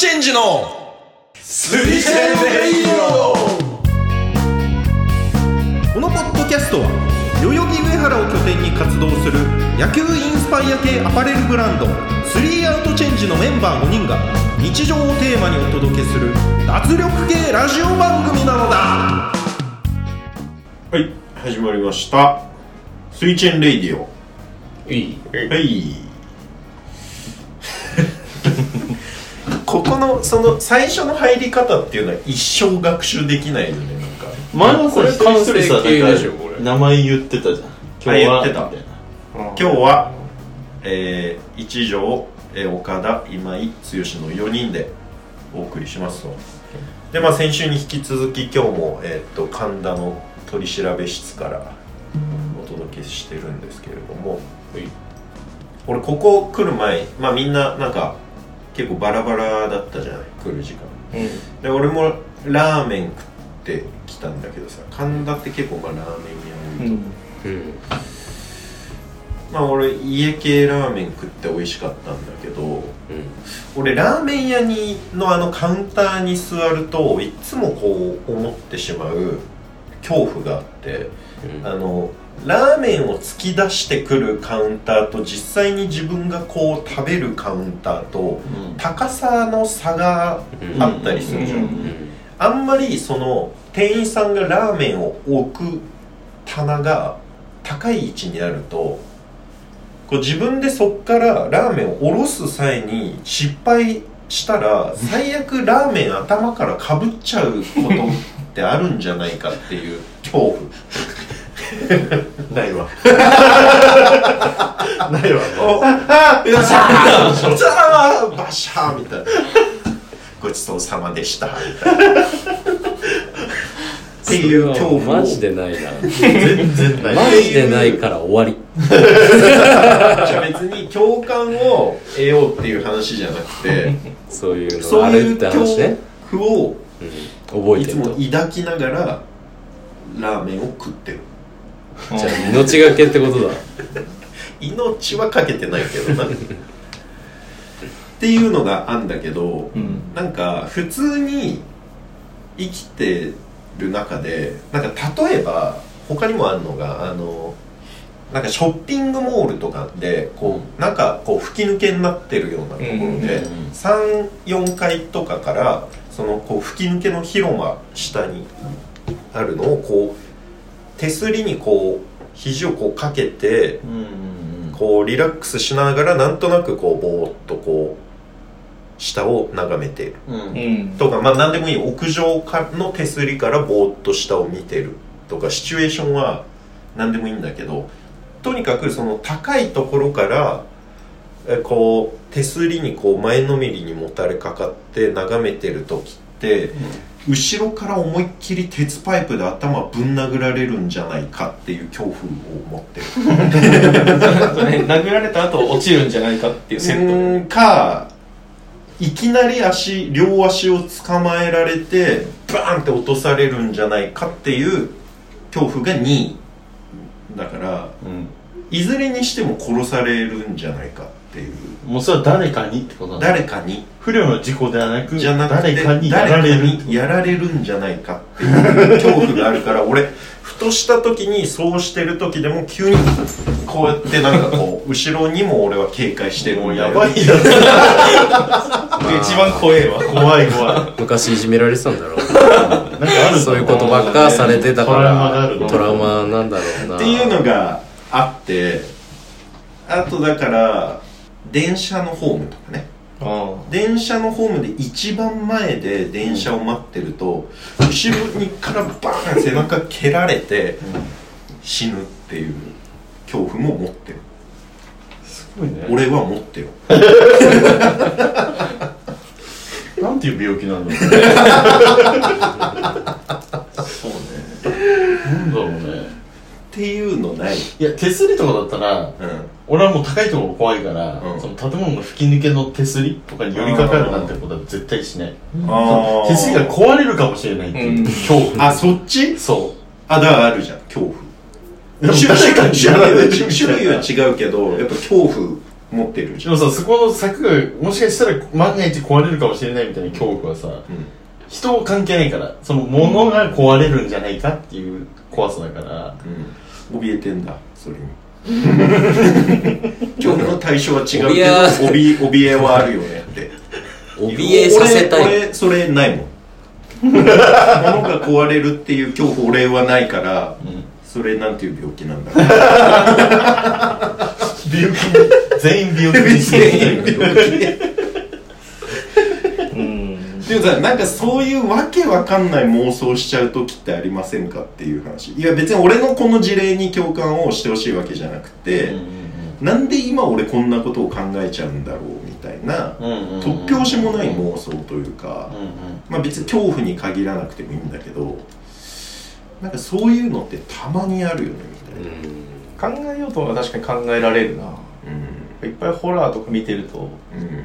チェンジのスリチェンレイこのポッドキャストは代々木上原を拠点に活動する野球インスパイア系アパレルブランドスリーアウトチェンジのメンバー5人が日常をテーマにお届けする脱力系ラジオ番組なのだ。はい始まりました。スリチェン Radio。いい。はいここのその最初の入り方っていうのは一生学習できないよねなんか。前もこれ一人一人さ名前言ってたじゃん。今日は今日は、えー、一条、えー岡田今井剛の4人でお送りしますと。でまあ先週に引き続き今日も、えー、と神田の取り調べ室からお届けしてるんですけれども。俺ここ来る前まあみんななんか結構バラバラだったじゃない来る時間。で俺もラーメン食ってきたんだけどさ神田って結構まあラーメン屋多いと。思う、うん。まあ俺家系ラーメン食って美味しかったんだけど俺ラーメン屋にのあのカウンターに座るといつもこう思ってしまう恐怖があってうん。あのラーメンを突き出してくるカウンターと実際に自分がこう食べるカウンターと高さの差があったりするじゃん、うんあんまりその店員さんがラーメンを置く棚が高い位置になるとこう自分でそっからラーメンを下ろす際に失敗したら最悪ラーメン頭からかぶっちゃうことってあるんじゃないかっていう恐怖 ないわ。ないわ。おあよっしゃーザー。バシャーみたいな。ごちそうさまでした。みたいなっていう恐怖をマジでないな。全然ない。マジでないから終わり。じゃあ別に共感を得ようっていう話じゃなくて そういうのそういうがあるって話ね。恐怖をうん。覚えいつも抱きながらラーメンを食ってるじゃあ命がけってことだ。命はかけてないけどな。っていうのがあんだけど、うん。なんか普通に生きてる中でなんか例えば他にもあるのがあのなんかショッピングモールとかでこうなんかこう吹き抜けになってるようなところで、うん。うん。うん34階とかからそのこう吹き抜けの広間下にあるのをこう手すりにこう肘をこうかけてこうリラックスしながらなんとなくこうぼーっとこう下を眺めてる。とかまあ何でもいい屋上かの手すりからぼーっと下を見てる。とかシチュエーションは何でもいいんだけどとにかくその高いところからえこう手すりにこう前のめりにもたれかかって眺めてる時って、後ろから思いっきり鉄パイプで頭ぶん殴られるんじゃないかっていう恐怖を持ってる。殴られた後落ちるんじゃないかっていうセット。かいきなり足両足を捕まえられてバーンって落とされるんじゃないかっていう恐怖が2位。だからうん。いずれにしても殺されるんじゃないかっていうもうそれは誰かにってことなんだ。誰かに。不慮の事故ではなくじゃなくて誰かにやられる。誰かにやられるんじゃないかっていう恐怖があるから俺ふとした時にそうしてる時でも急にこうやってなんかこう後ろにも俺は警戒してるんもうやばいだ一番怖えわ。ろ怖い怖い。昔いじめられてたんだろうな。んかあるそういうことばっかされてたかトラウマがあるのらトラウマなんだろうな。っていうのがあってあとだから電車のホームとかね。あ電車のホームで一番前で電車を待ってると、後ろにからバーン背中蹴られて死ぬっていう恐怖も持ってる。すごいね。俺は持ってるなんていう病気なんだろう。ねそうね。なんだろうね。っていうのない。いや手すりとかだったらうん俺はもう高いところ怖いから、うん。その建物の吹き抜けの手すりとかに寄りかかるなんてことは絶対しない。あ手すりが壊れるかもしれないっていう恐怖、あそっち？そあだからあるじゃん恐怖。うでも種誰かにやられるみたいな種類は違うけどやっぱ恐怖持ってるじでもさそこの柵がもしかしたら万が一壊れるかもしれないみたいな恐怖はさ、ゃん、うん。人を関係ないからその物が壊れるんじゃないかっていう怖さだから、うん、怯えてんだそれに 今日の対象は違うけど怯え怯えはあるよねって。怯えさせたい。俺俺それないもん。物が壊れるっていう恐怖俺はないから、それなんていう病気なんだろう。病気全員病気に全員病気うんでもさなんかそういうわけわかんない妄想しちゃう時ってありませんかっていう話。いや別に俺のこの事例に共感をしてほしいわけじゃなくて、なんで今俺こんなことを考えちゃうんだろうみたいな、突拍子もない妄想というか、まあ別に恐怖に限らなくてもいいんだけどなんかそういうのってたまにあるよねみたいな、考えようとは確かに考えられるな。うん。いっぱいホラーとか見てるとうん、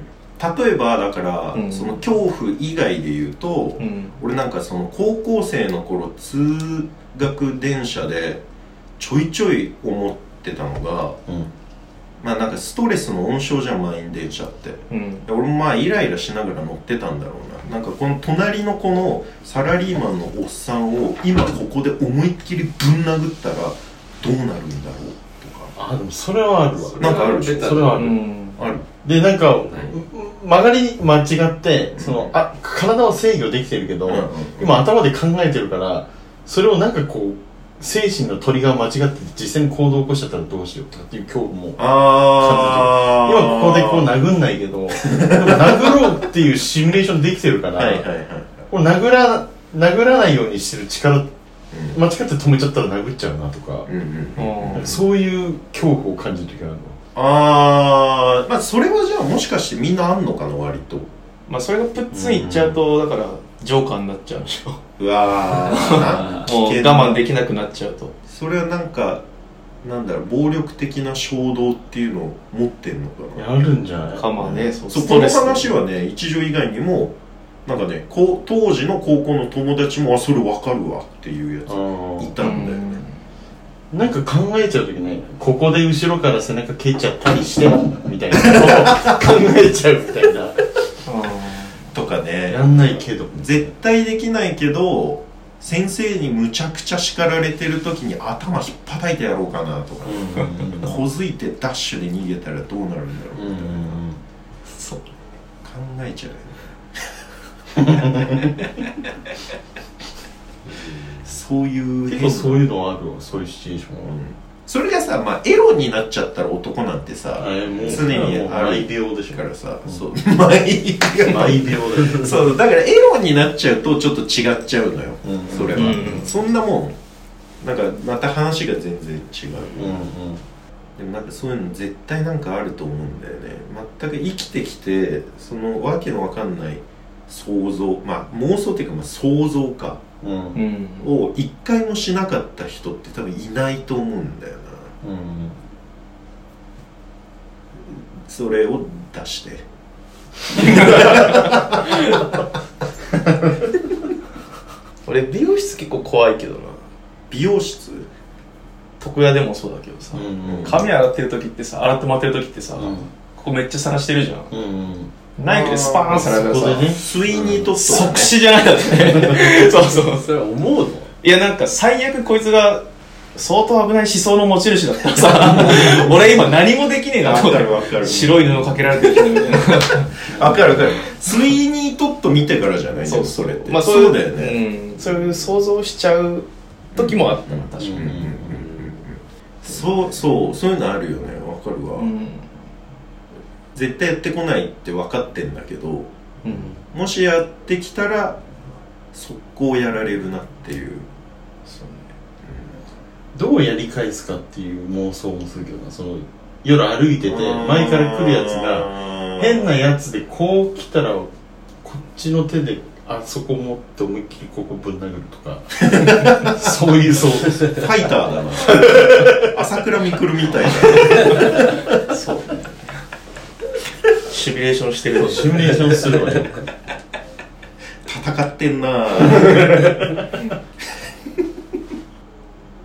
例えばだから、うん。その恐怖以外で言うと、うん。俺なんかその高校生の頃通学電車でちょいちょい思ってたのがまあなんかストレスの温床じゃん満員電車って。うん。俺もまあイライラしながら乗ってたんだろうな。なんかこの隣のこのサラリーマンのおっさんを今ここで思いっきりぶん殴ったらどうなるんだろうとか。あでもそれはあるわ。なんかあるでしょ？それはある、うん。あるでなんか曲がり間違ってそのあ体は制御できてるけど、今頭で考えてるからそれをなんかこう精神のトリガー間違って実際に行動を起こしちゃったらどうしようとかっていう恐怖もあ今ここでこう殴んないけど 殴ろうっていうシミュレーションできてるから、はいはいはいこう殴ら殴らないようにしてる力うん。間違って止めちゃったら殴っちゃうなとか、うんうんうんそういう恐怖を感じる時があるのあーまあそれはじゃあもしかしてみんなあんのかな割と。まあそれがプッツンいっちゃうとだからジョーカーになっちゃうんでしょ。うわー もう我慢できなくなっちゃうと。それはなんかなんだろう暴力的な衝動っていうのを持ってんのかな。やるんじゃない？かまあねそうそうこのストレス話はね一条以外にもなんかねこう当時の高校の友達もあそれわかるわっていうやついたんだよねなんか考えちゃう時ねここで後ろから背中蹴っちゃったりしてみたいな。ことを考えちゃうみたいな。とかね。やんないけど。絶対できないけど先生にむちゃくちゃ叱られてる時に頭引っ叩いてやろうかなとか、こづいてダッシュで逃げたらどうなるんだろう、そう。考えちゃうよね そういう結構そういうのはあるわそういうシチュエーションは、それがさ、まあ、エロになっちゃったら男なんてさ常に毎秒でしょ。からさ、う。ん。そう毎秒。毎秒だよそうだからエロになっちゃうとちょっと違っちゃうのよ、うん。それは、うん。そんなもんなんかまた話が全然違う、うんうん。でもなんかそういうの絶対なんかあると思うんだよね。全く生きてきてそのわけのわかんない想像まあ妄想っていうかまあ想像か。うんうんうんを一回もしなかった人って多分いないと思うんだよな。うんそれを出して。俺美容室結構怖いけどな。美容室？床屋でもそうだけどさ、うん髪洗ってる時ってさ洗ってもらってる時ってさ、うん。ここめっちゃ探してるじゃんうんナイフでスパーンされたらさね。スイニートット。即死じゃないだって。ね そうそう。それは思うの？いやなんか最悪こいつが相当危ない思想の持ち主だったらさ 俺今何もできねえなと思って。わかるわかる。白い布かけられてるみたいな わかるわかる。スイニートット見てからじゃない？そうそれって。まあそうだよね、うん、そういう想像しちゃう時もあったな確かに、そうそうそういうのあるよね。わかるわ、うん絶対やってこないって分かってんだけどうんもしやってきたら速攻やられるなっていう。そうね。どうやり返すかっていう妄想もするけどなその夜歩いてて前から来るやつが変なやつでこう来たらこっちの手であそこ持って思いっきりここぶん殴るとか。そういうそうファイターだな。朝倉未来みたいな。そうシミュレーションしてるシミュレーションするわ。よ戦ってんな。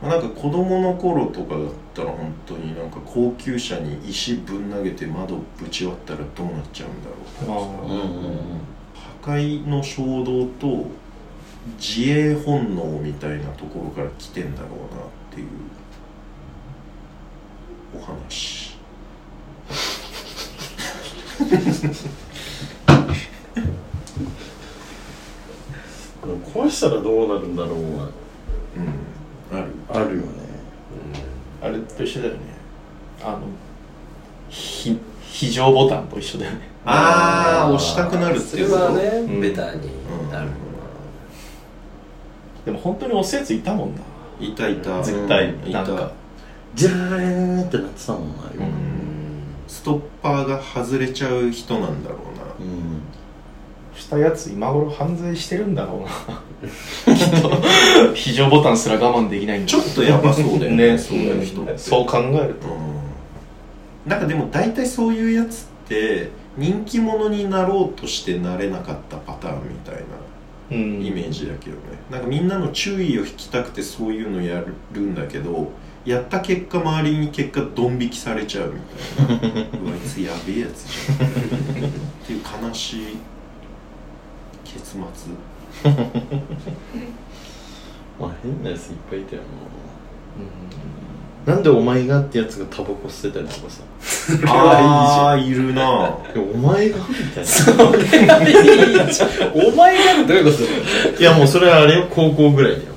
まあなんか子供の頃とかだったら本当になんか高級車に石ぶん投げて窓ぶち割ったらどうなっちゃうんだろう。うんうんうん破壊の衝動と自衛本能みたいなところから来てんだろうなっていうお話 壊したらどうなるんだろうは。うん。ある。あるよね。あれと一緒だよね。あのひ非常ボタンと一緒だよね。ああ押したくなるっていうそれはね、うん。ベタになる、でも本当に押すやついたもんな。うんいたいた。絶対いた。なんかじゃーってなってたもんなようんストッパーが外れちゃう人なんだろうな。うん。したやつ今頃犯罪してるんだろうな。きっと。非常ボタンすら我慢できないんだ。ちょっとやばそうだよね。ね。そういう人って。そう考えると。うん。なんかでも大体そういうやつって人気者になろうとしてなれなかったパターンみたいなうん。イメージだけどね。なんかみんなの注意を引きたくてそういうのやるんだけどやった結果周りに結果ドン引きされちゃうみたいな。うわあいつやべえやつじゃん。っていう悲しい結末。まあ変なやついっぱいいたよななんでお前がってやつがタバコ吸ってたりとかさ。ああいるな。いやお前がみたいお前がどういうこと。な いやもうそれはあれよ高校ぐらいだ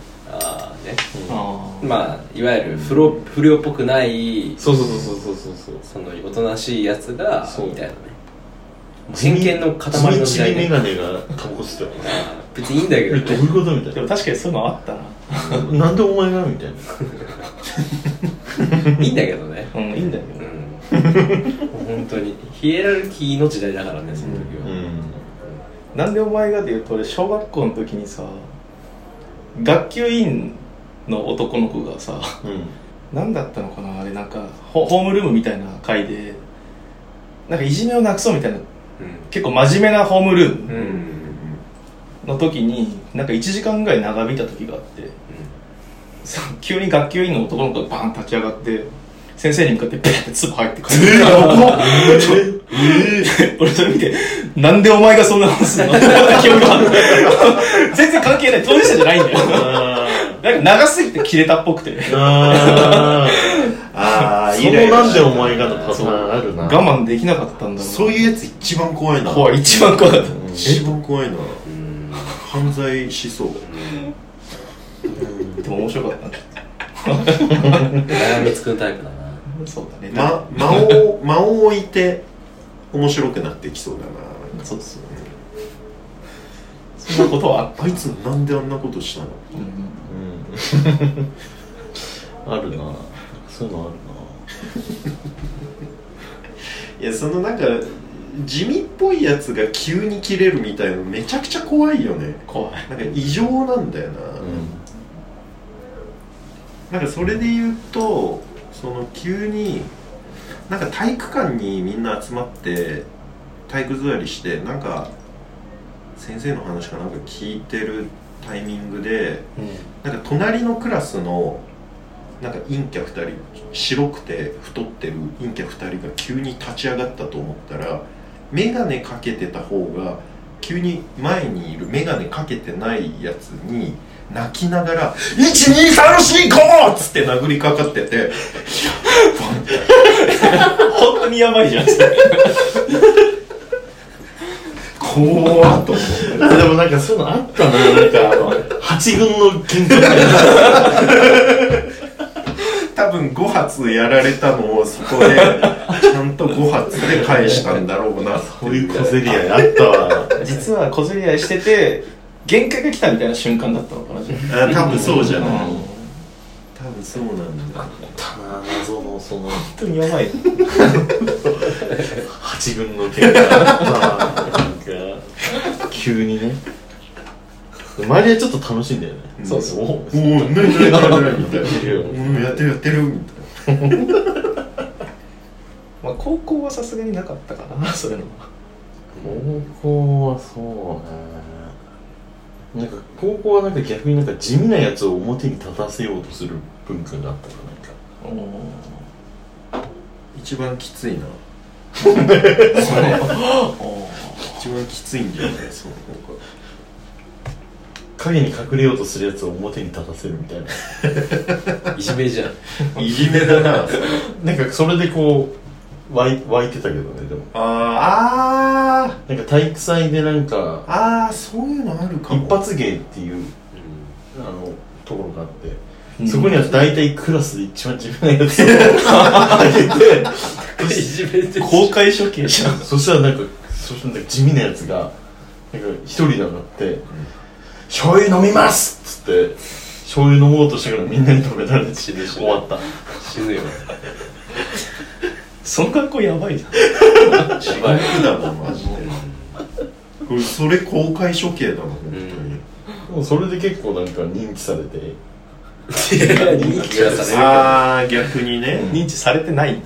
まあいわゆる不良不良っぽくないそうそうそうそうそうそう。そうそのおとなしいやつがそう。みたいなね。もう偏見の塊の時代ちびちびメねガネがタバコ吸ってたからあー別にいいんだけえどうどねいうことみたいでも確かにそういうのあったな。な なんでお前がみたいな。いいんだけどね。うんいいんだようん。本当に。ヒエラルキーの時代だからねその時は、うん。なんでお前がで言うと俺小学校の時にさ学級委員の男の子がさうん。何だったのかなあれなんかホホームルームみたいな会でなんかいじめをなくそうみたいな結構真面目なホームルームうんうんの時になんか1時間ぐらい長引いた時があってさ急に学級委員の男の子がバーン立ち上がって先生に向かってペッて唾入って帰っ。てきた俺それ見てなんでお前がそんな話すんの？全然関係ない。当事者じゃないんだよ。あなんか長すぎて切れたっぽくて。ー。ああそのなんでお前がのパターンあるな。我慢できなかったんだろうそういうやつ一番怖いな。怖い一番怖かった一番怖いな。うん。犯罪しそう。でも面白かった。ね悩みつくタイプだな。そうだね。ま間を間を置いて面白くなってきそうだな。そうそうそんなことはあった。あいつなんであんなことしたの？うんうん あるな。そういうのあるいやそのなんか地味っぽいやつが急に切れるみたいなのめちゃくちゃ怖いよね。怖い。なんか異常なんだよな、ななんかそれで言うとその急になんか体育館にみんな集まって体育座りしてなんか先生の話かなんか聞いてるタイミングでなんか隣のクラスのなんか陰キャ2人白くて太ってる陰キャ2人が急に立ち上がったと思ったら眼鏡かけてた方が急に前にいる眼鏡かけてないやつに泣きながら「12345!」っつって殴りかかってて本当にやばいじゃん 怖っと思って。あでもなんかそういうのあったななんか。あの八軍の喧嘩みたいな多分5発やられたのをそこでちゃんと5発で返したんだろうな。そういう小競り合いあったわ実は小競り合いしてて限界が来たみたいな瞬間だったのかなあ多分そうじゃない。うん。多分そうなんだ。たな謎のその本当にやばい。八軍の喧嘩あった。わなんか急にね。周りはちょっと楽しいんだよね。そうそう。おおお何何何何やってるやってるみたいまあ高校はさすがになかったかなそういうのは高校はそうねなんか高校はなんか逆になんか地味なやつを表に立たせようとする文化があったかなんか一番きついなそう一番きついんじゃないその方が影に隠れようとするやつを表に立たせるみたいな。いじめじゃん。いじめだな。それなんかそれでこう湧い湧いてたけどねでも。あー。なんか体育祭でなんかあーあーそういうのあるかも。一発芸っていうあのところがあって、うん。そこには大体クラスで一番自分のやつを あげていじめって公開処刑。じゃんそしたらなんかそしたらなんか地味なやつがなんか一人で上がって「醤油飲みます!」っつって醤油飲もうとしたからみんなに止められて死ぬ終わった。死ぬよ。その格好やばいじゃん。地獄だなマジで。これそれ公開処刑だな本当に、もうそれで結構なんか認知されて。人気がされああ逆にね、認知されてない。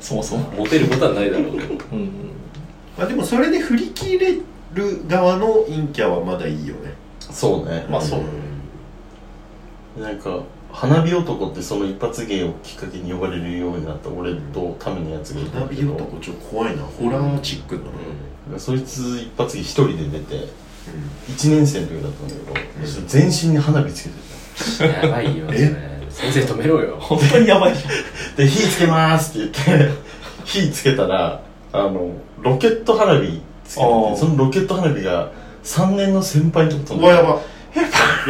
そもそも。るモテることはないだろうけど。うんまあ、でもそれで振り切れる側の陰キャはまだいいよね。そうね。まあそう。なんか花火男ってその一発芸をきっかけに呼ばれるようになった俺とためのやつがいた花火んだけど。男ちょっと怖いな。ホラーチックだな、そいつ一発芸一人で出てう1年生の時だったんだけど、そしたら全身に花火つけてやばいよそれ。先生止めろよ。本当にやばいじゃん。た で火つけますって言って火つけたらあのロケット花火つけてあー。てそのロケット花火が3年の先輩のとこ飛んでんうわやば。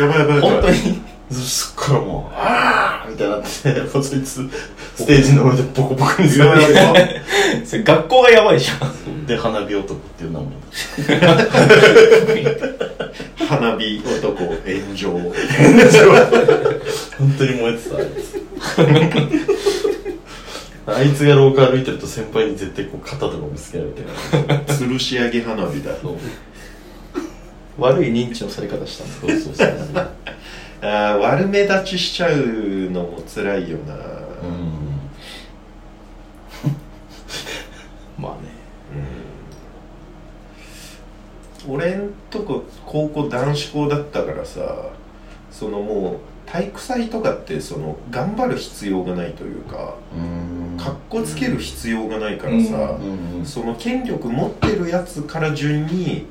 やばい。やばいやばい本当に。そっからもう「ああ!」みたいになってもうそいつステージの上でボコボコにうされて。わやばい。それ学校がやばいじゃん。で花火男っていう名前。花火男炎上。本当に燃えてたあいつあいつが廊下歩いてると先輩に絶対こう肩とかぶつけられて。吊るし上げ花火だ。そう。悪い認知のされ方したんだ。そうそうそう。あー悪目立ちしちゃうのも辛いよな、うん。まあね。うん。俺んとこ高校男子校だったからさそのもう体育祭とかってその頑張る必要がないというかうん。かっこつける必要がないからさ、うん。その権力持ってるやつから順に、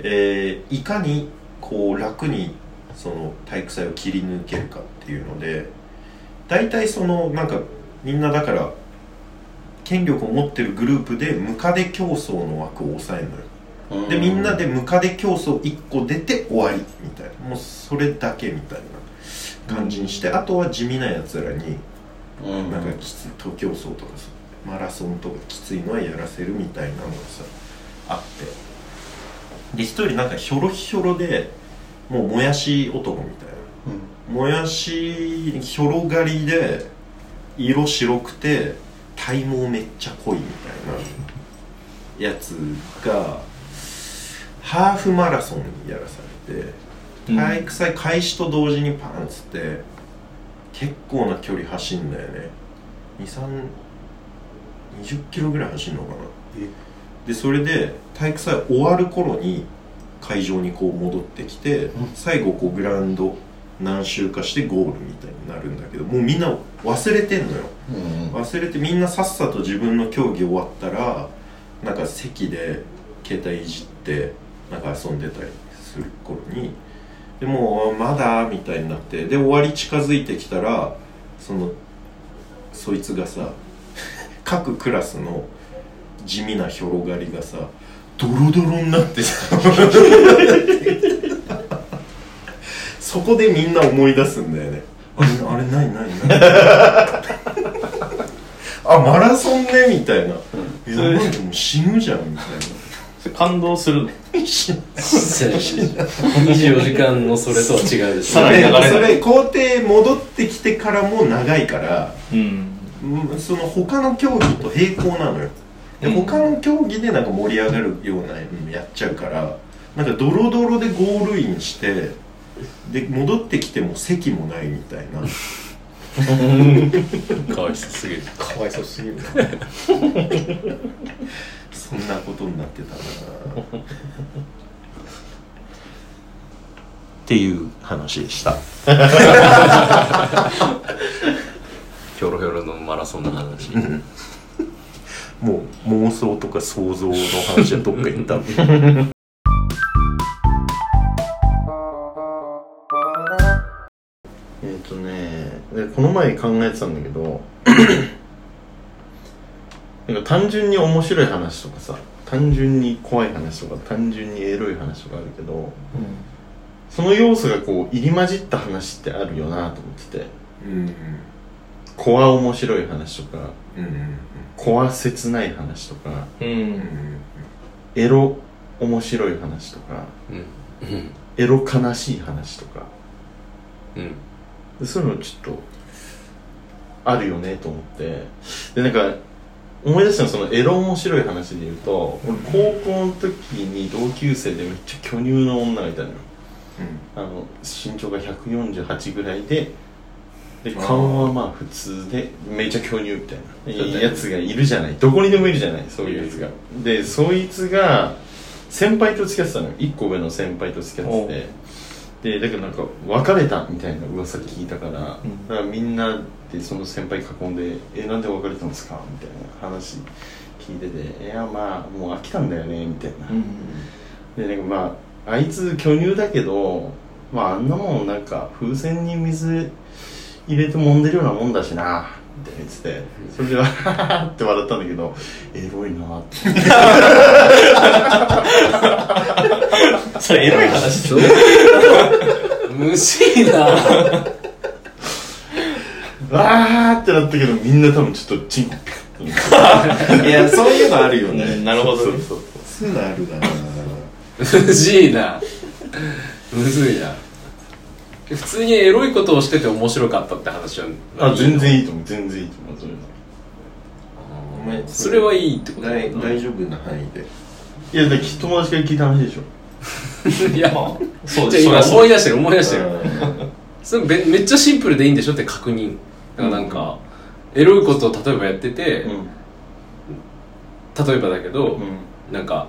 えーいかにこう楽にその体育祭を切り抜けるかっていうので大体そのなんかみんなだから権力を持ってるグループでムカデ競争の枠を抑えるのよ。うん。でみんなでムカデ競争1個出て終わりみたいな。もうそれだけみたいな感じにしてあとは地味なやつらにうん。なんかきつい徒競走とかさマラソンとかきついのはやらせるみたいなのがさあって。で一人なんかひょろひょろでもうもやし男みたいな。もやしひょろがりで色白くて体毛めっちゃ濃いみたいなやつがハーフマラソンやらされてうん体育祭開始と同時にパンっつって結構な距離走んだよね。2320キロぐらい走んのかな。でそれで体育祭終わる頃に会場にこう戻ってきて、うん。最後こうグラウンド何周かしてゴールみたいになるんだけどもうみんな忘れてんのよ。うん。忘れてみんなさっさと自分の競技終わったらなんか席で携帯いじってなんか遊んでたりする頃にでもうまだみたいになって。で終わり近づいてきたらそのそいつがさ 各クラスの地味な広がりがさドロドロになってさ。そこでみんな思い出すんだよね。あれあれ何何何あマラソンねみたいな、やばいでも死ぬじゃんみたいそれ感動するの？な死ぬ24時間のそれとは違うでしょ。さらに流れない。それ校庭戻ってきてからも長いからうん。うんその他の競技と並行なのよ。でうん。他の競技でなんか盛り上がるようなのやっちゃうからなんかドロドロでゴールインしてで戻ってきても席もないみたいな。かわいそうすぎる。かわいそうすぎる。なそんなことになってたな。っていう話でした。ひょろひょろのマラソンの話。妄想とか想像の話はどっか行ったえっ、とねでこの前考えてたんだけどなんか単純に面白い話とかさ単純に怖い話とか単純にエロい話とかあるけどその要素がこう入り混じった話ってあるよなと思ってて。うん怖面白い話とかうんうん怖切ない話とかうん。うんエロ面白い話とかうん。うんエロ悲しい話とか。うん。でそういうのちょっとあるよねと思って。でなんか思い出したのそのエロ面白い話で言うと俺高校の時に同級生でめっちゃ巨乳の女がいたのよ。あの身長が148ぐらいでで顔はまあ普通でめっちゃ巨乳みたいな。やつがいるじゃない。どこにでもいるじゃないそういうやつが。でそいつが先輩と付き合ってたのよ。1個上の先輩と付き合ってて。でだけどなんか別れたみたいな噂聞いたから,、ん。だからみんなでその先輩囲んで「えなんで別れたんですか?」みたいな話聞いてて「いやまあもう飽きたんだよね」みたいな、でなんかまああいつ巨乳だけどまああんなもんなんか風船に水入れて揉んでるようなもんだしなって言っててそれでわはははって笑ったんだけどエロいなって。それエロい話どう むしいなわーってなったけどみんな多分ちょっとチンコピクッといやそういうのあるよね。なるほどね。そうそうそう。いうのあるなむずいな。むずいな。普通にエロいことをしてて面白かったって話はあ全然いいと思う。全然いいと思う。そういうのお前それはいいってこと？大大丈夫な範囲で。いやだ友達から聞いた話でしょ。いや、まあそうじゃあ今です思い出してる思い出してる。うん。それめめっちゃシンプルでいいんでしょって確認だからなんか、エロいことを例えばやってて、うん。例えばだけど、うん。なんか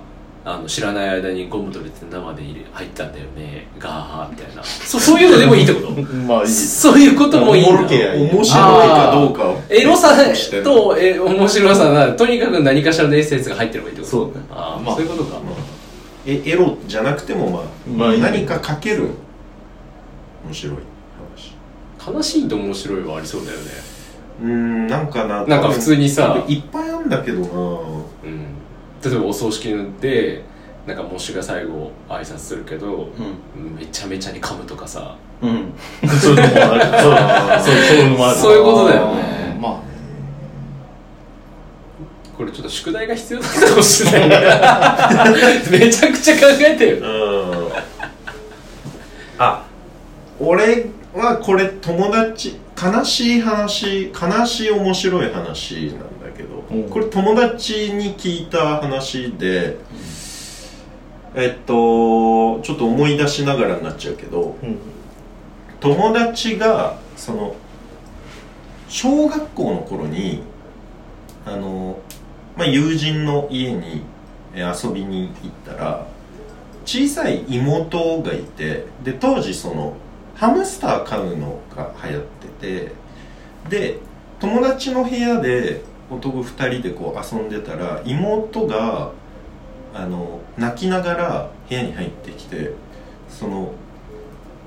あの知らない間にゴム取れて生で入れ入ったんだよねガーみたいな。そそういうのでもいいってこと？まあいい。そういうこともいいん。だ面白いかどうかをエロさしてる。とえ面白さがとにかく何かしらのエッセンスが入ってればいいってことそうだね。ああ、まあそういうことか、えエロじゃなくてもまあ、まあ何かかける。面白い。話悲しいと面白いはありそうだよね。うーんなんかななんか普通にさ。いっぱいあるんだけどな。うん。例えばお葬式でなんか喪主が最後挨拶するけど、めちゃめちゃに噛むとかさ。うん。うんそういうのもある。そうそうそういうのもある。そういう ことだよね。まあこれちょっと宿題が必要だったかもしれない めちゃくちゃ考えてようん。あ俺はこれ友達悲しい話悲しい面白い話なんだけど、うん。これ友達に聞いた話で、えっとちょっと思い出しながらになっちゃうけどうん。友達がその小学校の頃にあの、まあ、友人の家にえ遊びに行ったら小さい妹がいてで当時そのハムスター飼うのが流行っててで友達の部屋で男2人でこう遊んでたら妹があの泣きながら部屋に入ってきてその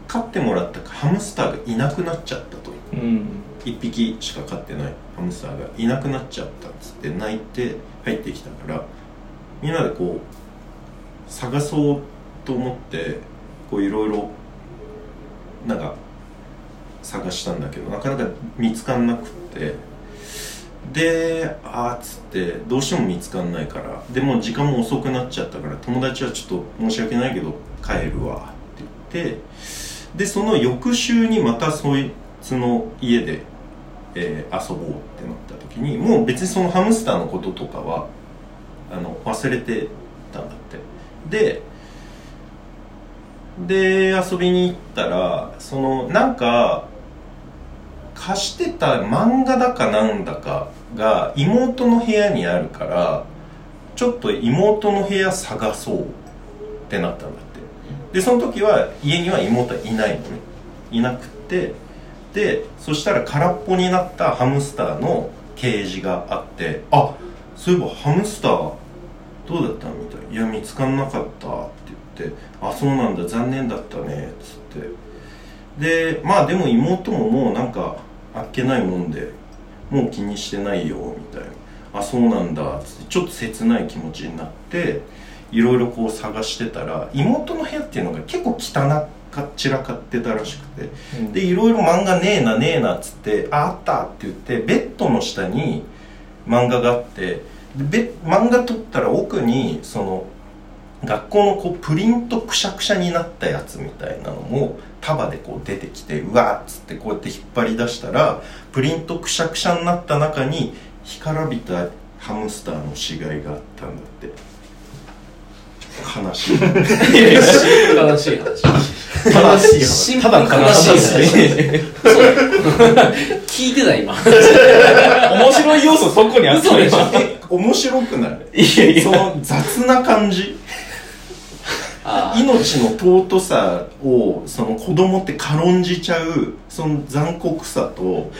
飼ってもらったハムスターがいなくなっちゃったとう。ん。1匹しか飼ってないハムスターがいなくなっちゃったっつって泣いて入ってきたからみんなでこう探そうと思ってこういろいろなんか探したんだけどなかなか見つかんなくって。であーっつってどうしても見つかんないから。でも時間も遅くなっちゃったから友達はちょっと申し訳ないけど帰るわって言って。でその翌週にまたそいつの家で、えー遊ぼうってなった時にもう別にそのハムスターのこととかはあの忘れてたんだって。でで遊びに行ったらそのなんか貸してた漫画だかなんだかが妹の部屋にあるからちょっと妹の部屋探そうってなったんだって。でその時は家には妹はいないのね。いなくてでそしたら空っぽになったハムスターのケージがあってあそういえばハムスターどうだったみたいな「いや見つかんなかった」って言って「あそうなんだ残念だったね」っつって。でまあでも妹ももうなんかあっけないもんでもう気にしてないよみたいな「あそうなんだ」っつって。ちょっと切ない気持ちになっていろいろこう探してたら妹の部屋っていうのが結構汚か散らかってたらしくて。でいろいろ漫画ねえなねえなっつって「ああった」って言ってベッドの下に漫画があってでべ漫画撮ったら奥にその学校のこうプリントくしゃくしゃになったやつみたいなのも束でこう出てきてうわっつってこうやって引っ張り出したらプリントくしゃくしゃになった中に干からびたハムスターの死骸があったんだって。悲しい。悲しい話。正しい話。ただ悲しい話。聞いてた今。面白い要素そこにあった嘘でしょ。え面白くない？いやいや。その雑な感じ？命の尊さをその子供って軽んじちゃうその残酷さと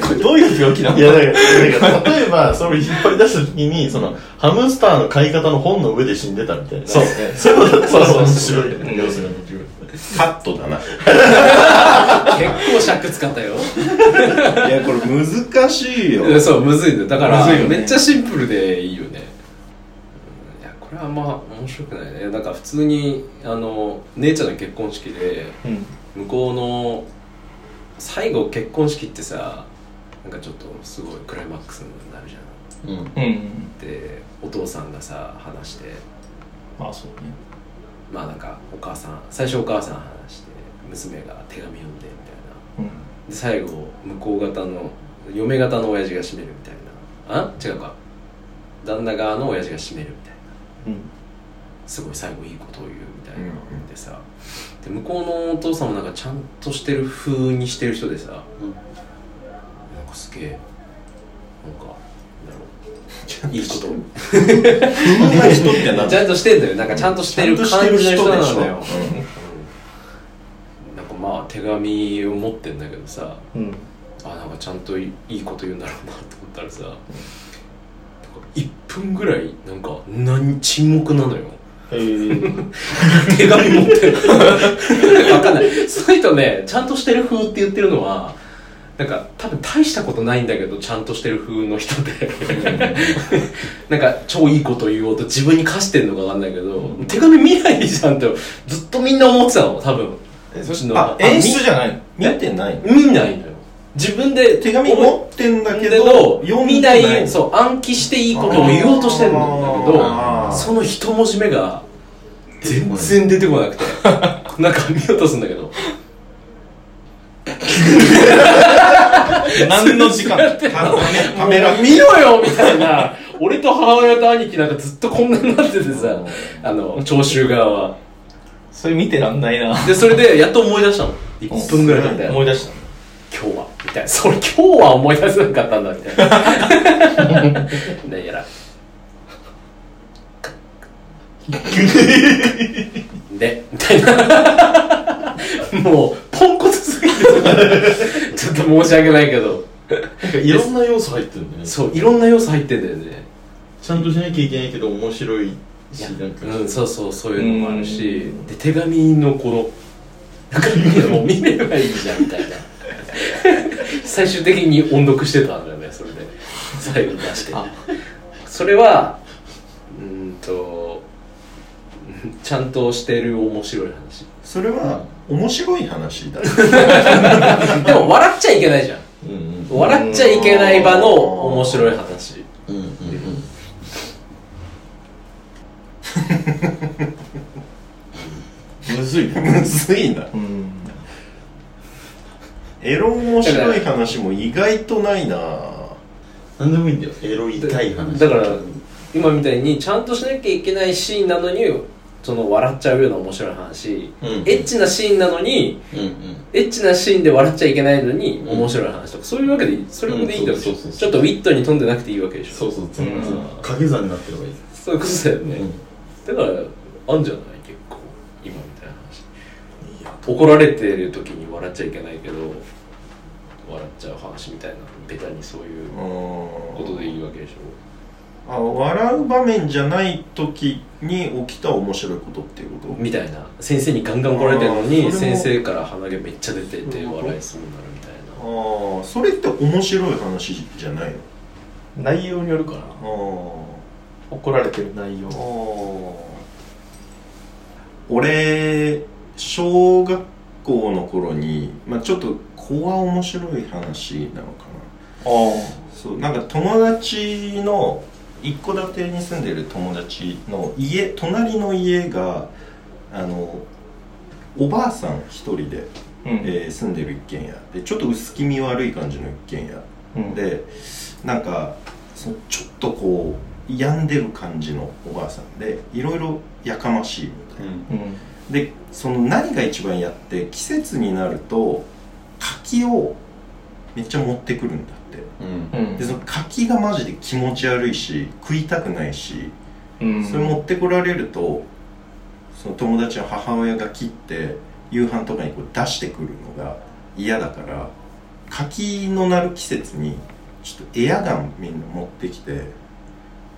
これどういう病気なの？いやだから 例えばそれを引っ張り出した時にそのハムスターの飼い方の本の上で死んでたみたいな。そう。ねそう。いう。のだったらそう。そう。面白い要素が面白いカットだな結構尺使ったよいやこれ難しいよう。んそう。むずいんだよだからねめっちゃシンプルでいいよねう。んいやこれはまあ面白くないね。なんか普通にあの姉ちゃんの結婚式でうん。向こうの最後結婚式ってさなんかちょっとすごいクライマックスになるじゃん。うん。うん。でお父さんがさ話して。まあそうね。まあなんかお母さん最初お母さん話して娘が手紙読んでみたいな。うん。で最後向こう方の嫁方の親父が閉めるみたいな。あ？違うか。旦那側の親父が閉めるみたいな。うんすごい最後いいことを言うみたいなでさで向こうのお父さんもなんかちゃんとしてる風にしてる人でさ、なんかすげえなんかだろう。いいこと。ちゃんとしてんだよ。なんかちゃんとしてる感じの人なのよ、うん。なんかまあ手紙を持ってんだけどさうん。あなんかちゃんといいいこと言うんだろうなと思ったらさ、なんか1分ぐらいなんか何沈黙なのよ。えー、手紙持ってるわかんない。その人ねちゃんとしてる風って言ってるのはなんか多分大したことないんだけどちゃんとしてる風の人で。なんか超いいこと言おうと自分に課してんのかわかんないけど、手紙見ないじゃんってずっとみんな思ってたの多分。そしのあ演出じゃないの？見てない見ないのよ。自分で手紙持ってんだけけどど読んで見ないそう暗記していいことを言おうとしてんだけどその一文字目が全然出てこなくて。なんか見ようとするんだけど。何の時間？たためらもう見ろよみたいな。俺と母親と兄貴なんかずっとこんなになっててさ。あの聴衆側は。それ見てらんないな。でそれでやっと思い出したの。1分ぐらい経って。思い出した。今日は。みたいな。それ今日は思い出せなかったんだみたいな。何 やらでみたいな。もうポンコツすぎて。ちょっと申し訳ないけど。なんかいろんな要素入ってるんだよね。そういろんな要素入ってんだよね。ちゃんとしなきゃいけないけど面白いしなんか。うんそうそうそういうのもあるし。うん。で手紙のこの中身を見ればいいじゃんみたいな。最終的に音読してたんだよねそれで。最後出して。あ。それはうーんとうんちゃんとしてる面白い話。それは面白い話だ でも笑っちゃいけないじゃん。うんうん。笑っちゃいけない場の面白い話。うんうんうん。むずいな。むずいな。うん。エロ面白い話も意外とないな。なんでもいいんだよ。エロいたい話。だから今みたいにちゃんとしなきゃいけないシーンなのにその笑っちゃうような面白い話、うん。エッチなシーンなのにうんうん。エッチなシーンで笑っちゃいけないのに面白い話とか、そういうわけでいい。それもでいいんだよ、うんそうそうそうちょっとウィットに飛んでなくていいわけでしょ。そうそうそううん。掛け算になってればいい。そういうことだよね、うん。だからあんじゃない？結構今みたいな話。怒られてる時に笑っちゃいけないけど笑っちゃう話みたいなベタにそういうことでいいわけでしょあ笑う場面じゃない時に起きた面白いことっていうこと？みたいな。先生にガンガン来られてるのに先生から鼻毛めっちゃ出てて笑いそうになるみたいな。ああそれって面白い話じゃないの？内容によるかなあ怒られてる内容。あ俺小学校の頃に、まあ、ちょっとこは面白い話なのかな。あそうなんか友達の一戸建てに住んでる友達の家隣の家があのおばあさん一人で、あうん。えー住んでる一軒家。でちょっと薄気味悪い感じの一軒家。うん。でなんかそのちょっとこう病んでる感じのおばあさんでいろいろやかましいみたいな、うん。でその何が一番やって季節になると柿をめっちゃ持ってくるんだうん。うん。でその柿がマジで気持ち悪いし食いたくないし、うん。それ持ってこられるとその友達の母親が切って夕飯とかにこう出してくるのが嫌だから柿のなる季節にちょっとエアガンみんな持ってきて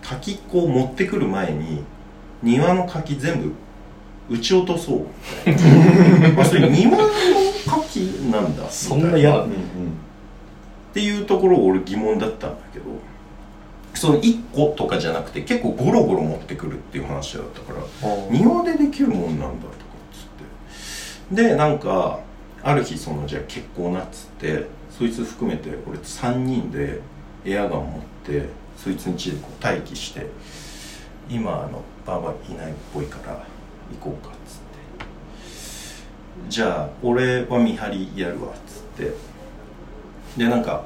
柿こう持ってくる前に庭の柿全部撃ち落とそう。みたいなあそれ庭の柿なんだそんな嫌なみたいっていうところ俺疑問だったんだけどその1個とかじゃなくて結構ゴロゴロ持ってくるっていう話だったから庭でできるもんなんだとかっつって。でなんかある日そのじゃあ結婚なっつってそいつ含めて俺3人でエアガン持ってそいつん家でこう待機して今あのバーバーいないっぽいから行こうかっつって。じゃあ俺は見張りやるわっつってでなんか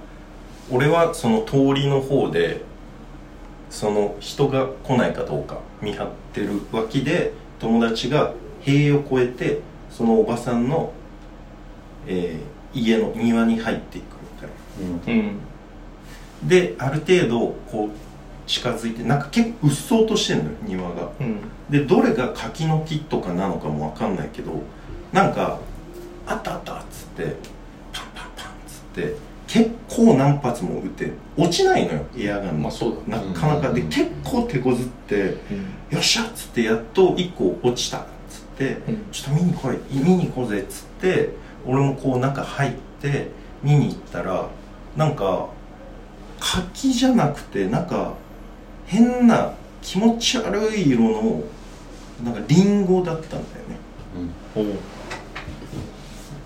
俺はその通りの方でその人が来ないかどうか見張ってる脇で友達が塀を越えてそのおばさんの、えー家の庭に入っていくみたいな。うん。である程度こう近づいてなんか結構うっそうとしてんのよ庭が。うん。でどれが柿の木とかなのかもわかんないけどなんか「あったあった」っつってパンパンパンっつって結構何発も撃って落ちないのよ。エアガンの。まあそうだなかなかでうん。結構手こずってうん「よっしゃ!」っつってやっと1個落ちたっつってうん「ちょっと見に来い見に行こうぜ」っつって俺もこう中入って見に行ったらなんか柿じゃなくてなんか変な気持ち悪い色のなんかリンゴだったんだよね。おう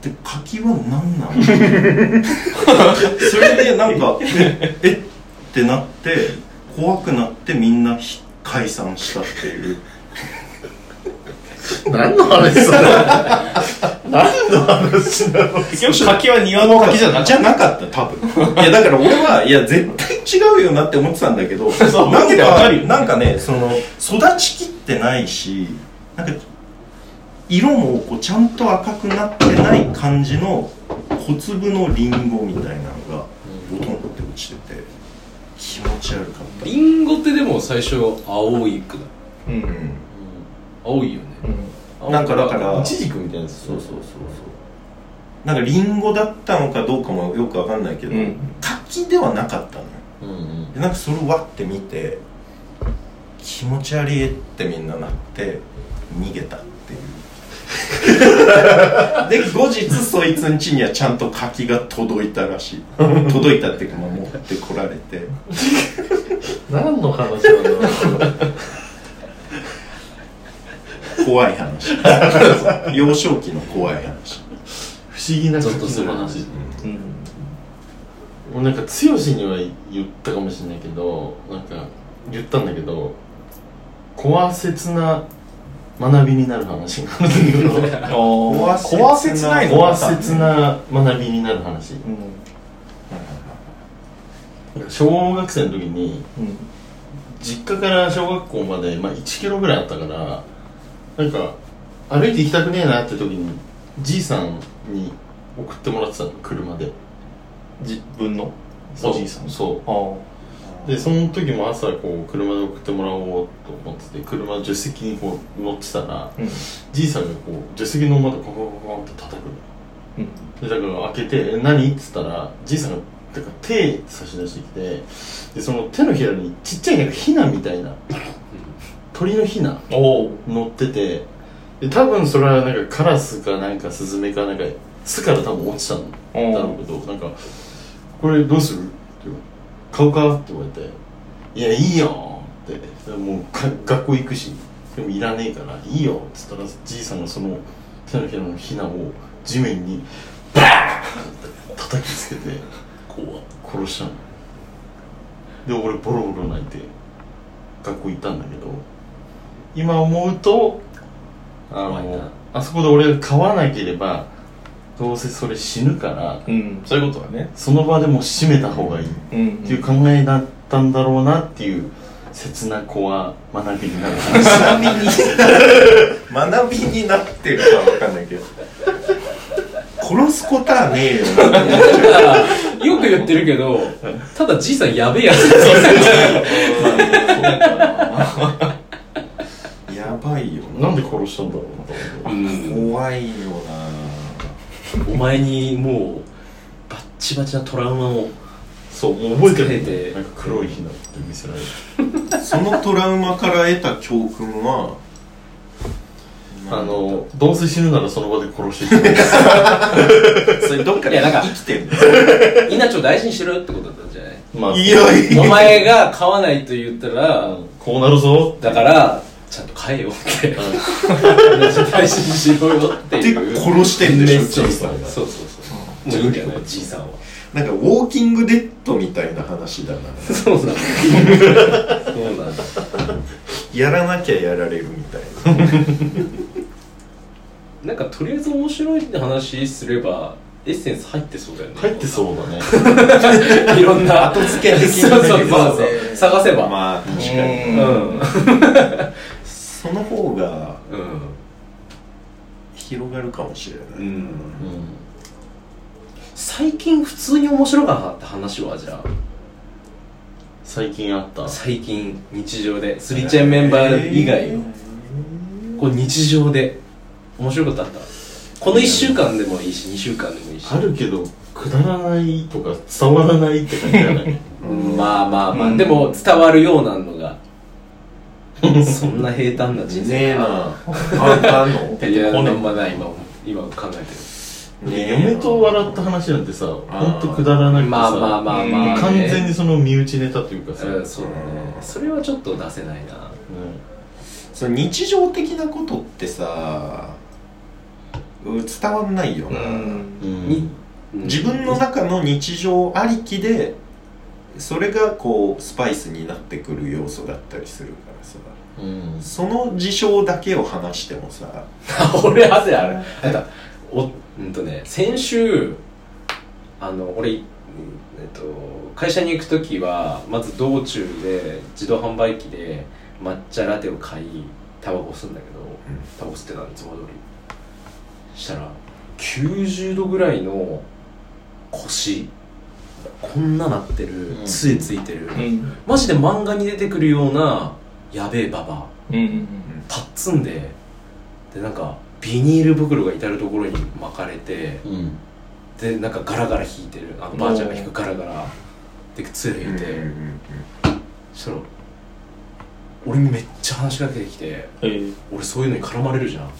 で柿は何なの？それでなんか え？え？ってなって怖くなってみんなひ解散したっていう。何の話それ？何の話なの？結局柿は庭の柿じゃなかっじゃなかった多分。いやだから俺はいや絶対違うよなって思ってたんだけどそう。なんわかるよ。かなんかねその育ちきってないしなんか色もこうちゃんと赤くなってない感じの小粒のリンゴみたいなのがボトンって落ちてて気持ち悪かった。リンゴってでも最初青い句だ、たうんうん。青いよね。うんなんかだからイチジクみたいなやつ。そうそうそうそう。なんかリンゴだったのかどうかもよくわかんないけど、うん。柿ではなかったのよ。うんうん。でなんかそれをわって見て気持ち悪いってみんななって逃げたっていう で後日そいつん家にはちゃんと柿が届いたらしい。届いたっていうかまあ持ってこられて。何の話なんだろう怖い話。幼少期の怖い話。不思議なゾッとする話。うん。もうなんか剛には言ったかもしれないけどなんか言ったんだけど怖切な学びになる話が あるんだけど怖怖切ないの？怖切な学びになる話。小学生の時にうん。実家から小学校まで、まあ、1キロぐらいあったからなんか歩いて行きたくねえなって時にじいさんに送ってもらってたの車で。自分の？そう。おじいさんそう。あでその時も朝こう車で送ってもらおうと思ってて車の助手席にこう乗ってたらあうんじいさんがこう助手席の窓コンコンコンコンって叩くのうんでだから開けて「え何?」っつったらじいさんがてか手差し出してきてでその手のひらにちっちゃいなんかヒナみたいな鳥のヒナおお乗っててで多分それはなんかカラスかなんかスズメかなんか巣から多分落ちたんだろうけどなんか「これどうする?」って「買うか?」って言われて「いやいいよ」って。でもうか学校行くし。でもいらねえから「いいよ」っつったらじいさんがその手のひらのヒナを地面にバーンって叩きつけて殺したので俺ボロボロ泣いて学校行ったんだけど今思うとあのあそこで俺が飼わなければどうせそれ死ぬからうん。そういうことだね。その場でもう閉めた方がいい。っうん。ていう考えだったんだろうなっていう切な子は学びになる。話 学びに。学びになってるかわかんないけど。殺すことはねえよ。な よく言ってるけどただじいさんやべえやつ。やばいよな。んで殺したんだろうなと思って。うん怖いよなお前にもうバッチバチなトラウマをそうもう覚えてて。なんか黒いひなって見せられる。そのトラウマから得た教訓は？あのどうせ死ぬならその場で殺して。それどっかでいやなんか生きてるの？命を大事にしろってことだったんじゃない？まあいやいや。お前が飼わないと言ったらこうなるぞだからちゃんと飼えよって。大事にしろよっていう。で殺してんでしょじいさんがそうそうそう。もういいんじゃないじいさんは。なんかウォーキングデッドみたいな話だな。そうなんだそうなんだやらなきゃやられるみたいな。なんかとりあえず面白いって話すればエッセンス入ってそうだよね。入ってそうだね。いろんな。後付け的なそうそうそう。探せば、まあ確かに。うん。うんその方が広がるかもしれない、うん。最近普通に面白かった話はじゃ最近あった？あ最近日常で。スリチェンメンバー以外の。こう日常で。面白いことあった？この1週間でもいいし2週間でもいいし。あるけどくだらないとか伝わらないって感じじゃない？うん。まあまあまあ、うん。でも伝わるようなのが そんな平坦な人生。ねえな。ああ。んの？いやなんもない今今考えてねえ。嫁と笑った話なんてさほんとくだらなくてさまあまあまあまあ、ね、完全にその身内ネタというかさ、うんそうだね。それはちょっと出せないな。その日常的なことってさう伝わんないよな、うん。うん。に自分の中の日常ありきでそれがこうスパイスになってくる要素だったりするからさ。うん。その事象だけを話してもさ。俺汗ある なんかおうんとね先週あの俺、うんえっと、会社に行く時はまず道中で自動販売機で抹茶ラテを買いタバコ吸うんだけど、タバコ吸ってたのいつも通り。したら90度ぐらいの腰こんななってるうん。杖ついてる、うん。マジで漫画に出てくるようなやべえババア。うんうんパッツンででなんかビニール袋が至る所に巻かれてうん。でなんかガラガラ引いてる。あのばあちゃんが引くガラガラ。で杖引いて、そしたら俺にめっちゃ話しかけてきてええ。俺そういうのに絡まれるじゃん。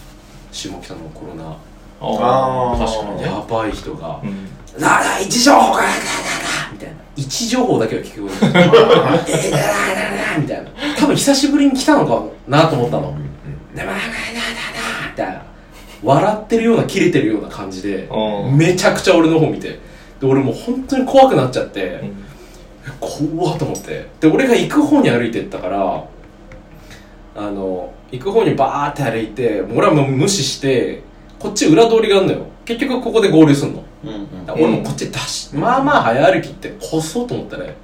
下北のコロナ。あー。確かにね。やばい人が。うん「なあ位置情報がみたいな。位置情報だけは聞こえるえーなあなあなあみたいな。多分久しぶりに来たのかなと思ったの「なあなあなあなあみたいな笑ってるようなキレてるような感じでうんめちゃくちゃ俺の方見てで俺もう本当に怖くなっちゃって、うん怖っと思ってで俺が行く方に歩いてったからあの行く方にバーって歩いてもう俺はもう無視してこっち裏通りがあるのよ。結局ここで合流すんの。うんうん。俺もこっち出し、まあまあ早歩きってこそうと思ったね。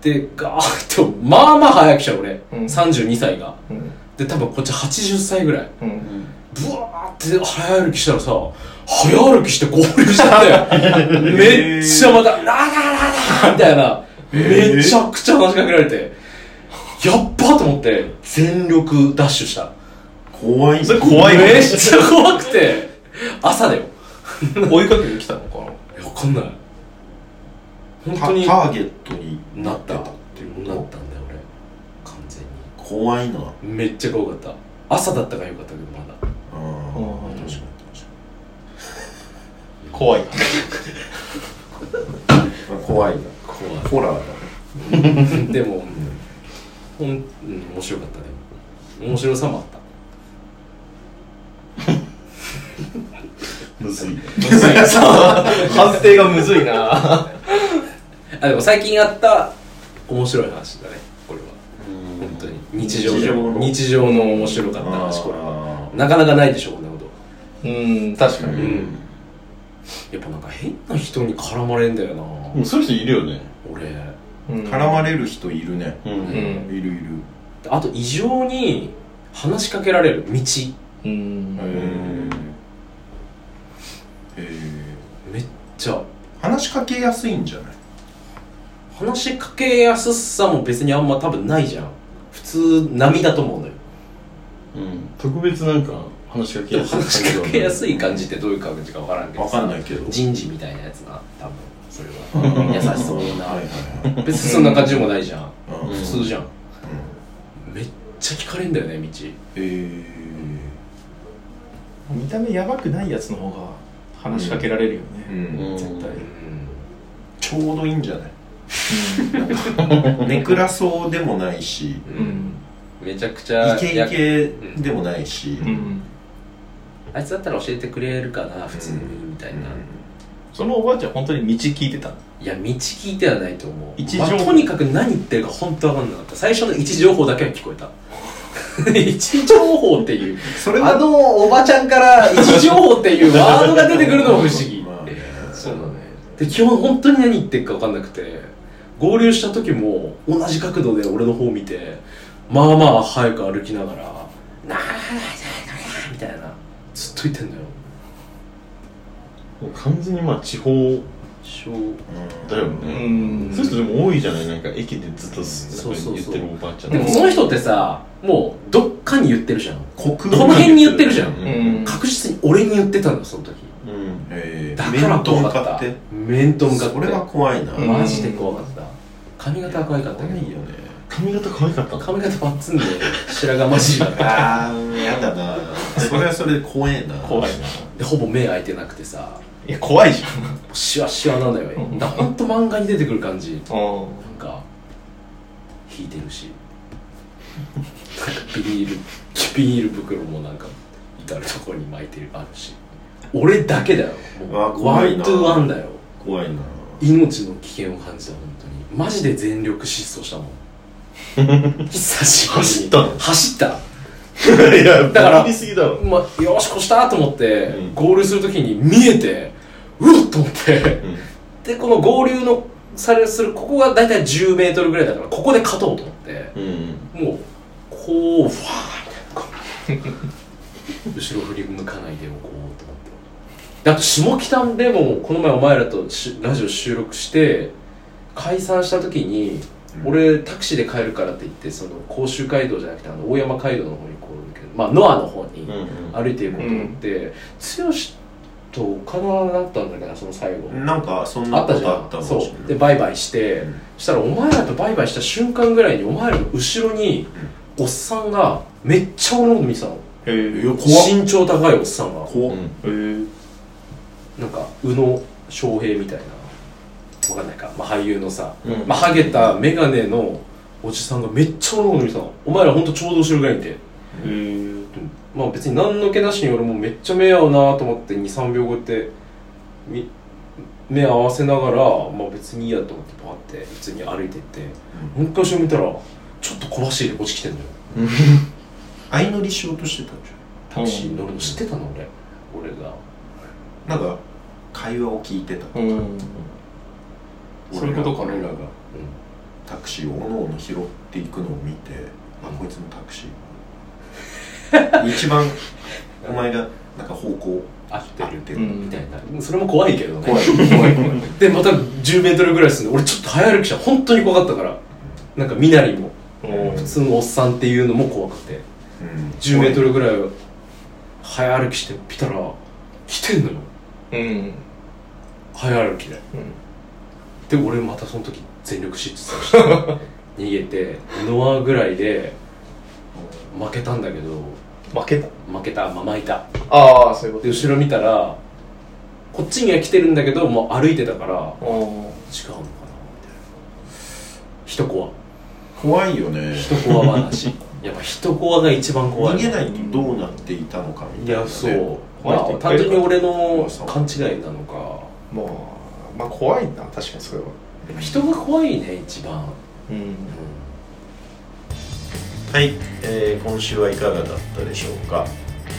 でガーッとまあまあ早く来ちゃう俺、うん。32歳が。うん。で多分こっち80歳ぐらい。うん。ブワーって早歩きしたらさ早歩きして合流しちゃって。めっちゃまた「ララララ」みたいな。めちゃくちゃ話しかけられて。やっばと思って全力ダッシュした怖い。それ怖いねめっちゃ怖くて。朝だよ。追いかけてきたのかな？わかんない。タ本当にターゲットになってた。たっていうなったんだよこ俺。完全に。と怖いな。めっちゃ怖かった。朝だったからよかったけどまだ。あうん。ー確かに確か怖い。怖い。な怖ホラーだでも、ほんうん、面白かったね。面白さもあったむずいね。むずい判定がむずいな。あでも最近やった面白い話だね。これは。本当に。日常で日常の。日常の面白かった話これは。あなかなかないでしょこんなこと。うん確かに、うん。やっぱなんか変な人に絡まれんだよな、もうそういう人いるよね。俺。うん。ー絡まれる人いるね。うん。うん。いるいる。あと異常に話しかけられる道うん。へえめっちゃ。話しかけやすいんじゃない？話しかけやすさも別にあんま多分ないじゃん。普通並だと思うのよ。うん。特別なんか話しかけやすい話しかけやすい感じってどういう感じ？か分からんけどわさかんないけど人事みたいなやつな多分それは。優しそうなはい。別にそんな感じでもないじゃん。うん。普通じゃん。めっちゃ聞かれんだよね道。え見た目やばくないやつの方が話しかけられるよーね、うん。うん絶対。ちょうどいいんじゃない？ネクラそうでもないしうん。めちゃくちゃイケイやケでもないし。うん、うんあいつだったら教えてくれるかな普通にみたいな、そのおばあちゃん本当に道聞いてたの？いや道聞いてはないと思う。まあとにかく何言ってるか本当わかんなかった。最初の位置情報だけは聞こえた位置情報っていう。それはあのおばちゃんから位置情報っていうワードが出てくるのも不思議。まあね。そうだね。で基本本当に何言ってるか分かんなくて合流した時も同じ角度で俺の方見てまあまあ早く歩きながら「なあみたいな。ずっと言ってんだよ。もう完全にまあ地方小だようね、ん。そういう人でも多いじゃない？なんか駅でずっとそうそうそう。言ってるおばあちゃん。でもその人ってさもうどっかに言ってるじゃん。国この辺に言ってるじゃん。うん。うん。確実に俺に言ってたんだその時。うん。えー。だから怖かった。面と向かって？面と向かって。それは怖いな。うん。マジで怖かった。髪型は可愛かったけど。怖いよね。髪型可愛かったの？髪型パッツンで白髪混じりだった。あーやだな。それはそれで怖えな。怖いな。でほぼ目開いてなくてさいや怖いじシワシワなのよ。うん。だからほんと漫画に出てくる感じ。ゃんうん。なんか引いてるし。なんかビニールビニール袋もなんか至る所に巻いてるあるし。俺だけだよ。もあう怖いな。ワントゥーワンだよ。怖いな。命の危険を感じた本当に。マジで全力疾走したもん。久しぶりに。走ったの？走った。いやだからビビりすぎだろ。まあ、よし越したと思って、うん。ゴールするときに見えてうわっと思って。うん。でこの合流のされするここが大体10メートルぐらいだからここで勝とうと思って。うん。もうこうファーみたいなこう。後ろ振り向かないでおこうと思って。であと下北でもこの前お前らとしラジオ収録して解散した時に、俺タクシーで帰るからって言ってその甲州街道じゃなくてあの大山街道の方にこうまあノアの方にうんうん。歩いていこうと思って、剛と岡田だったんだけどその最後、なんかそんなあったじゃことあったん。かもしれない。そう。でバイバイして、うん。そしたらお前らとバイバイした瞬間ぐらいにお前らの後ろにおっさんがめっちゃ俺のこと見てたの。へえ身長高いおっさんが。怖っ。うん。へえなんか宇野昌平みたいな。わかんないか、まあ、俳優のさ、うん。まあ、ハゲた眼鏡のおじさんがめっちゃ俺のこと見てたの。お前らほんとちょうど後ろぐらいにいて。へえまあ別に何の気なしに俺もめっちゃ目合うなと思って23秒後ってみ目合わせながらまあ別にいいやと思ってパーって普通に歩いてって、もう一回後ろ見たらちょっと小走りでこっち来てんのよ。相乗りしようとしてたんじタクシー乗るの知ってたの俺？俺が。ゃんなんか会話を聞いてたうん。そういうことかな俺らが。タクシーをおのおの拾っていくのを見てあこいつのタクシー 一番お前がなんか方向合ってる合ってるみたいなそれも怖いけどね。怖い怖い怖い。でまた10メートルぐらい進んで俺ちょっと早歩きした本当に怖かったから。なんか身なりも。うん。普通のおっさんっていうのも怖くて。うん。10メートルぐらい早歩きして見たら来てんのよ。うん。早歩きで。で俺またその時全力疾走して。逃げてノアぐらいで負けたんだけど負けた？負けたままいた。ああそういうこで後ろ見たらこっちには来てるんだけどもう歩いてたから違うのかとうんなみたいな。人コ怖いよね。ア人コア話。やっぱ人コアが一番怖い。逃げないとどうなっていたのかみいたいな、ね、やそう。怖い人いっぱいいる単純に俺の勘違いなのか。もうまあ怖いな。確かにそれは人が怖いね一番。うんはい、えー今週はいかがだったでしょうか、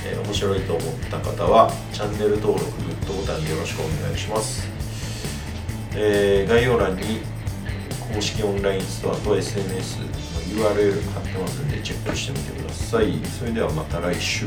えー面白いと思った方はチャンネル登録グッドボタンよろしくお願いします、えー概要欄に公式オンラインストアと SNS の URL 貼ってますんでチェックしてみてください。それではまた来週。